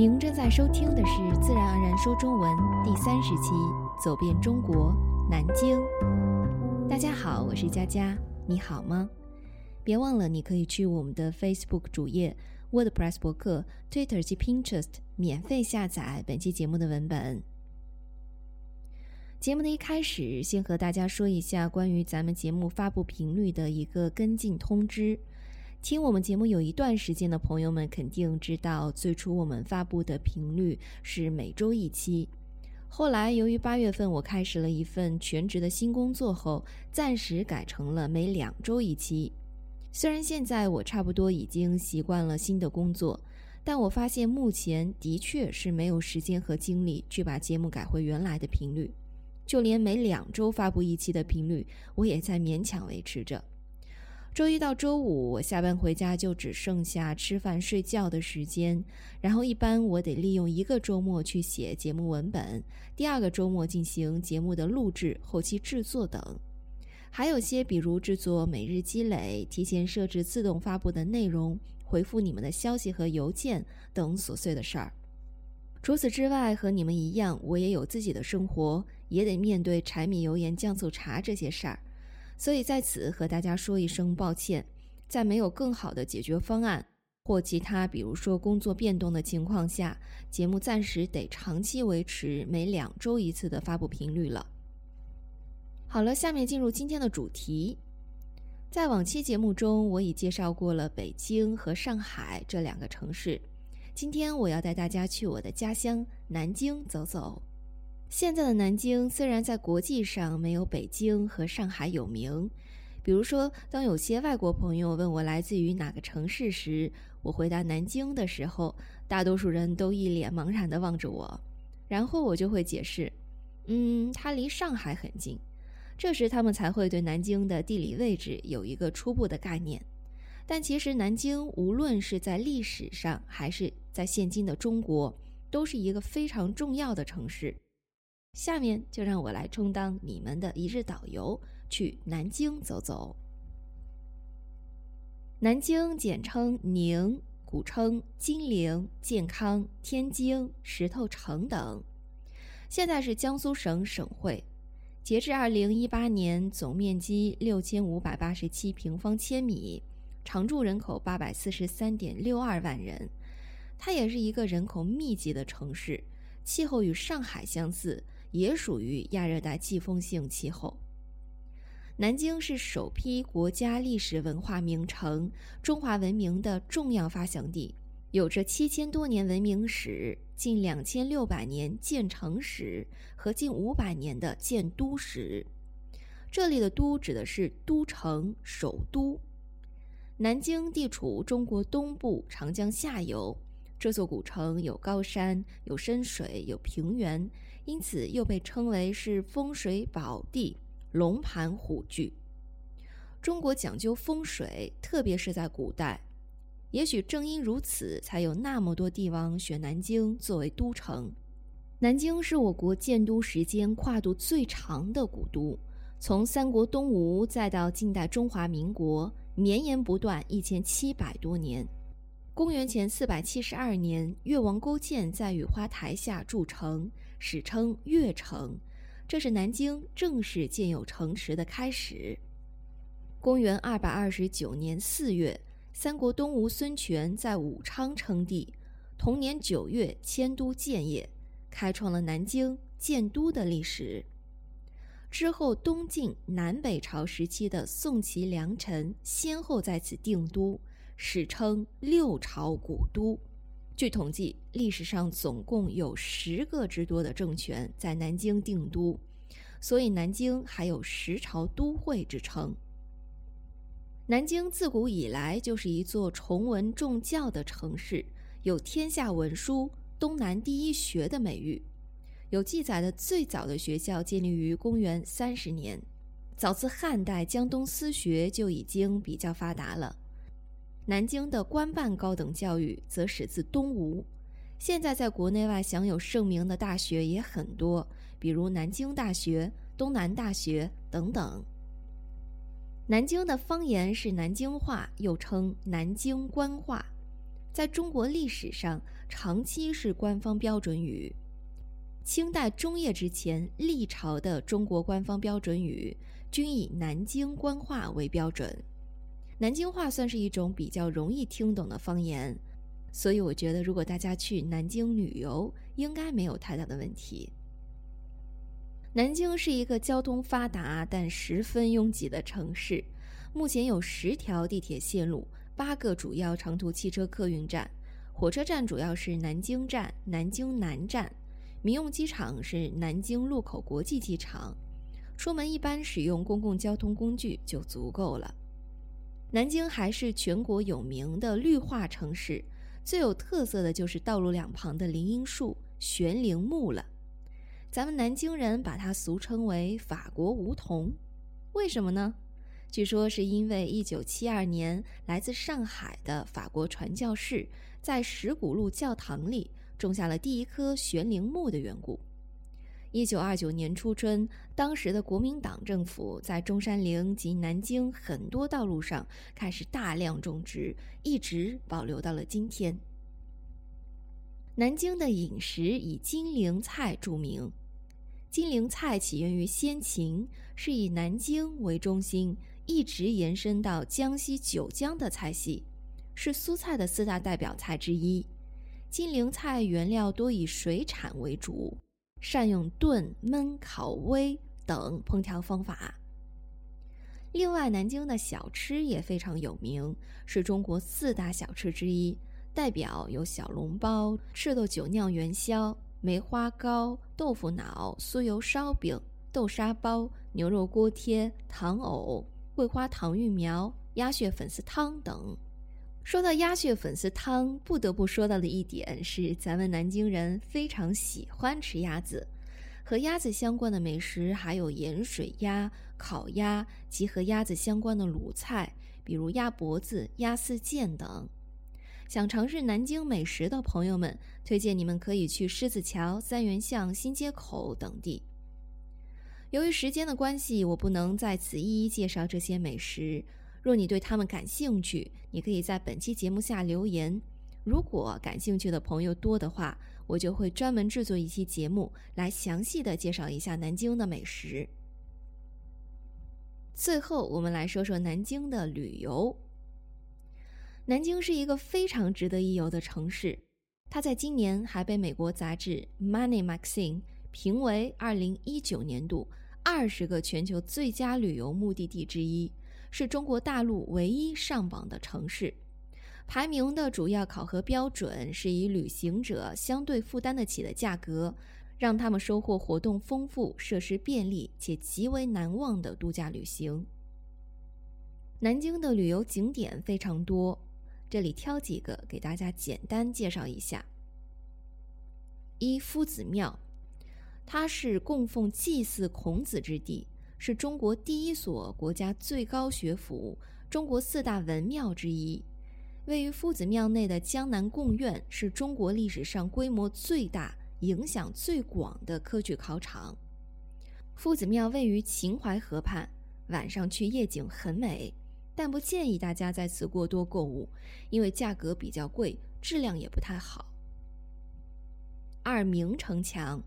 您正在收听的是《自然而然说中文》第三十期，走遍中国南京。大家好，我是佳佳，你好吗？别忘了，你可以去我们的 Facebook 主页、WordPress 博客、Twitter 及 Pinterest 免费下载本期节目的文本。节目的一开始，先和大家说一下关于咱们节目发布频率的一个跟进通知。听我们节目有一段时间的朋友们肯定知道，最初我们发布的频率是每周一期。后来由于八月份我开始了一份全职的新工作后，暂时改成了每两周一期。虽然现在我差不多已经习惯了新的工作，但我发现目前的确是没有时间和精力去把节目改回原来的频率。就连每两周发布一期的频率，我也在勉强维持着。周一到周五，我下班回家就只剩下吃饭睡觉的时间。然后一般我得利用一个周末去写节目文本，第二个周末进行节目的录制、后期制作等。还有些比如制作每日积累、提前设置自动发布的内容、回复你们的消息和邮件等琐碎的事儿。除此之外，和你们一样，我也有自己的生活，也得面对柴米油盐酱醋茶这些事儿。所以在此和大家说一声抱歉，在没有更好的解决方案或其他，比如说工作变动的情况下，节目暂时得长期维持每两周一次的发布频率了。好了，下面进入今天的主题。在往期节目中，我已介绍过了北京和上海这两个城市，今天我要带大家去我的家乡南京走走。现在的南京虽然在国际上没有北京和上海有名，比如说，当有些外国朋友问我来自于哪个城市时，我回答南京的时候，大多数人都一脸茫然地望着我，然后我就会解释，嗯，它离上海很近，这时他们才会对南京的地理位置有一个初步的概念。但其实南京无论是在历史上还是在现今的中国，都是一个非常重要的城市。下面就让我来充当你们的一日导游，去南京走走。南京简称宁，古称金陵、健康、天津、石头城等，现在是江苏省省会。截至二零一八年，总面积六千五百八十七平方千米，常住人口八百四十三点六二万人。它也是一个人口密集的城市，气候与上海相似。也属于亚热带季风性气候。南京是首批国家历史文化名城，中华文明的重要发祥地，有着七千多年文明史、近两千六百年建城史和近五百年的建都史。这里的“都”指的是都城、首都。南京地处中国东部长江下游，这座古城有高山、有深水、有平原。因此，又被称为是风水宝地、龙盘虎踞。中国讲究风水，特别是在古代。也许正因如此，才有那么多帝王选南京作为都城。南京是我国建都时间跨度最长的古都，从三国东吴再到近代中华民国，绵延不断一千七百多年。公元前四百七十二年，越王勾践在雨花台下筑城。史称越城，这是南京正式建有城池的开始。公元二百二十九年四月，三国东吴孙权在武昌称帝，同年九月迁都建业，开创了南京建都的历史。之后，东晋、南北朝时期的宋齐梁陈先后在此定都，史称六朝古都。据统计，历史上总共有十个之多的政权在南京定都，所以南京还有“十朝都会”之称。南京自古以来就是一座崇文重教的城市，有“天下文书，东南第一学”的美誉。有记载的最早的学校建立于公元三十年，早自汉代江东私学就已经比较发达了。南京的官办高等教育则始自东吴，现在在国内外享有盛名的大学也很多，比如南京大学、东南大学等等。南京的方言是南京话，又称南京官话。在中国历史上长期是官方标准语。清代中叶之前，历朝的中国官方标准语均以南京官话为标准。南京话算是一种比较容易听懂的方言，所以我觉得如果大家去南京旅游，应该没有太大的问题。南京是一个交通发达但十分拥挤的城市，目前有十条地铁线路，八个主要长途汽车客运站，火车站主要是南京站、南京南站，民用机场是南京禄口国际机场。出门一般使用公共交通工具就足够了。南京还是全国有名的绿化城市，最有特色的就是道路两旁的林荫树、悬铃木了。咱们南京人把它俗称为“法国梧桐”，为什么呢？据说是因为1972年来自上海的法国传教士在石鼓路教堂里种下了第一棵悬铃木的缘故。1929年初春，当时的国民党政府在中山陵及南京很多道路上开始大量种植，一直保留到了今天。南京的饮食以金陵菜著名。金陵菜起源于先秦，是以南京为中心，一直延伸到江西九江的菜系，是苏菜的四大代表菜之一。金陵菜原料多以水产为主，善用炖、焖、烤、煨等烹调方法。另外，南京的小吃也非常有名，是中国四大小吃之一，代表有小笼包、赤豆酒酿元宵。梅花糕、豆腐脑、酥油烧饼、豆沙包、牛肉锅贴、糖藕、桂花糖芋苗、鸭血粉丝汤等。说到鸭血粉丝汤，不得不说到的一点是，咱们南京人非常喜欢吃鸭子。和鸭子相关的美食还有盐水鸭、烤鸭及和鸭子相关的卤菜，比如鸭脖子、鸭丝腱等。想尝试南京美食的朋友们，推荐你们可以去狮子桥、三元巷、新街口等地。由于时间的关系，我不能在此一一介绍这些美食。若你对他们感兴趣，你可以在本期节目下留言。如果感兴趣的朋友多的话，我就会专门制作一期节目来详细的介绍一下南京的美食。最后，我们来说说南京的旅游。南京是一个非常值得一游的城市，它在今年还被美国杂志《Money Magazine》评为2019年度二十个全球最佳旅游目的地之一，是中国大陆唯一上榜的城市。排名的主要考核标准是以旅行者相对负担得起的价格，让他们收获活动丰富、设施便利且极为难忘的度假旅行。南京的旅游景点非常多。这里挑几个给大家简单介绍一下。一夫子庙，它是供奉祭祀孔子之地，是中国第一所国家最高学府、中国四大文庙之一。位于夫子庙内的江南贡院，是中国历史上规模最大、影响最广的科举考场。夫子庙位于秦淮河畔，晚上去夜景很美。但不建议大家在此过多购物，因为价格比较贵，质量也不太好。二明城墙，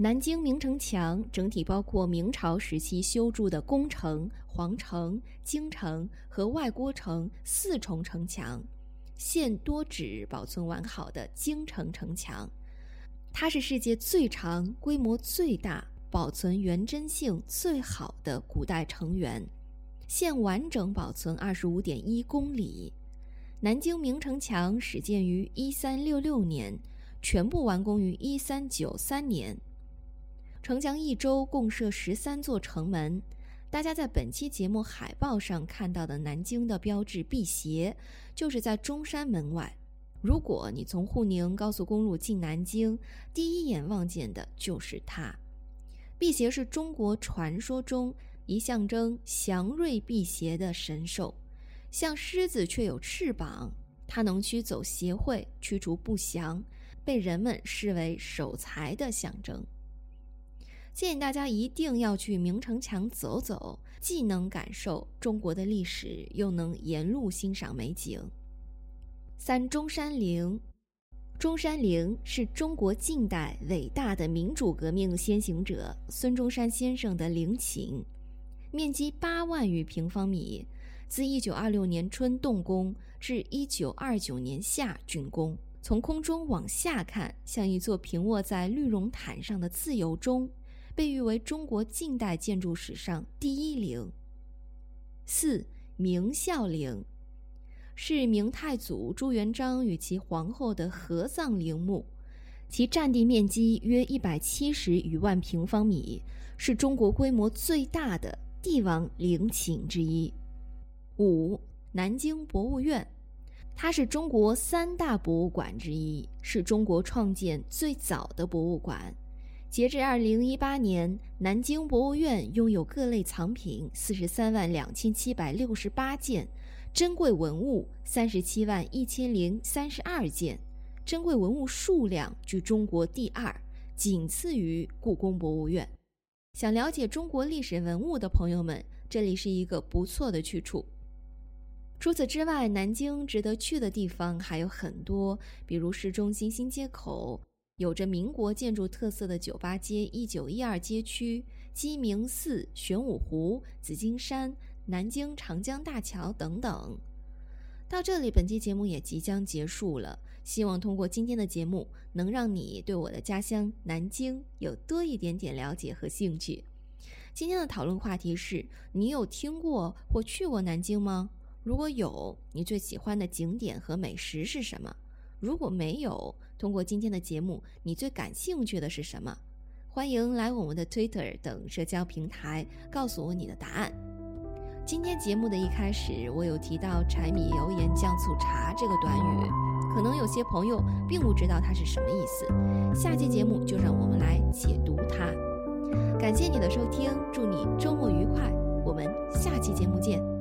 南京明城墙整体包括明朝时期修筑的宫城、皇城、京城和外郭城四重城墙，现多指保存完好的京城城墙。它是世界最长、规模最大、保存原真性最好的古代城垣。现完整保存二十五点一公里。南京明城墙始建于一三六六年，全部完工于一三九三年。城墙一周共设十三座城门。大家在本期节目海报上看到的南京的标志辟邪，就是在中山门外。如果你从沪宁高速公路进南京，第一眼望见的就是它。辟邪是中国传说中。一象征祥瑞辟邪的神兽，像狮子却有翅膀，它能驱走邪秽，驱除不祥，被人们视为守财的象征。建议大家一定要去明城墙走走，既能感受中国的历史，又能沿路欣赏美景。三中山陵，中山陵是中国近代伟大的民主革命先行者孙中山先生的陵寝，面积八万余平方米，自一九二六年春动工至一九二九年夏竣工。从空中往下看，像一座平卧在绿绒毯上的自由钟，被誉为中国近代建筑史上第一陵。四明孝陵是明太祖朱元璋与其皇后的合葬陵墓，其占地面积约一百七十余万平方米，是中国规模最大的帝王陵寝之一。五南京博物院。它是中国三大博物馆之一，是中国创建最早的博物馆。截至二零一八年，南京博物院拥有各类藏品四十三万两千七百六十八件，珍贵文物三十七万一千零三十二件，珍贵文物数量居中国第二，仅次于故宫博物院。想了解中国历史文物的朋友们，这里是一个不错的去处。除此之外，南京值得去的地方还有很多，比如市中心新街口，有着民国建筑特色的酒吧街一九一二街区、鸡鸣寺、玄武湖、紫金山、南京长江大桥等等。到这里，本期节目也即将结束了。希望通过今天的节目，能让你对我的家乡南京有多一点点了解和兴趣。今天的讨论话题是：你有听过或去过南京吗？如果有，你最喜欢的景点和美食是什么？如果没有，通过今天的节目你最感兴趣的是什么？欢迎来我们的 twitter 等社交平台告诉我你的答案。今天节目的一开始我有提到柴米油盐酱醋茶这个短语可能有些朋友并不知道它是什么意思下期节目就让我们来解读它。感谢你的收听祝你周末愉快我们下期节目见。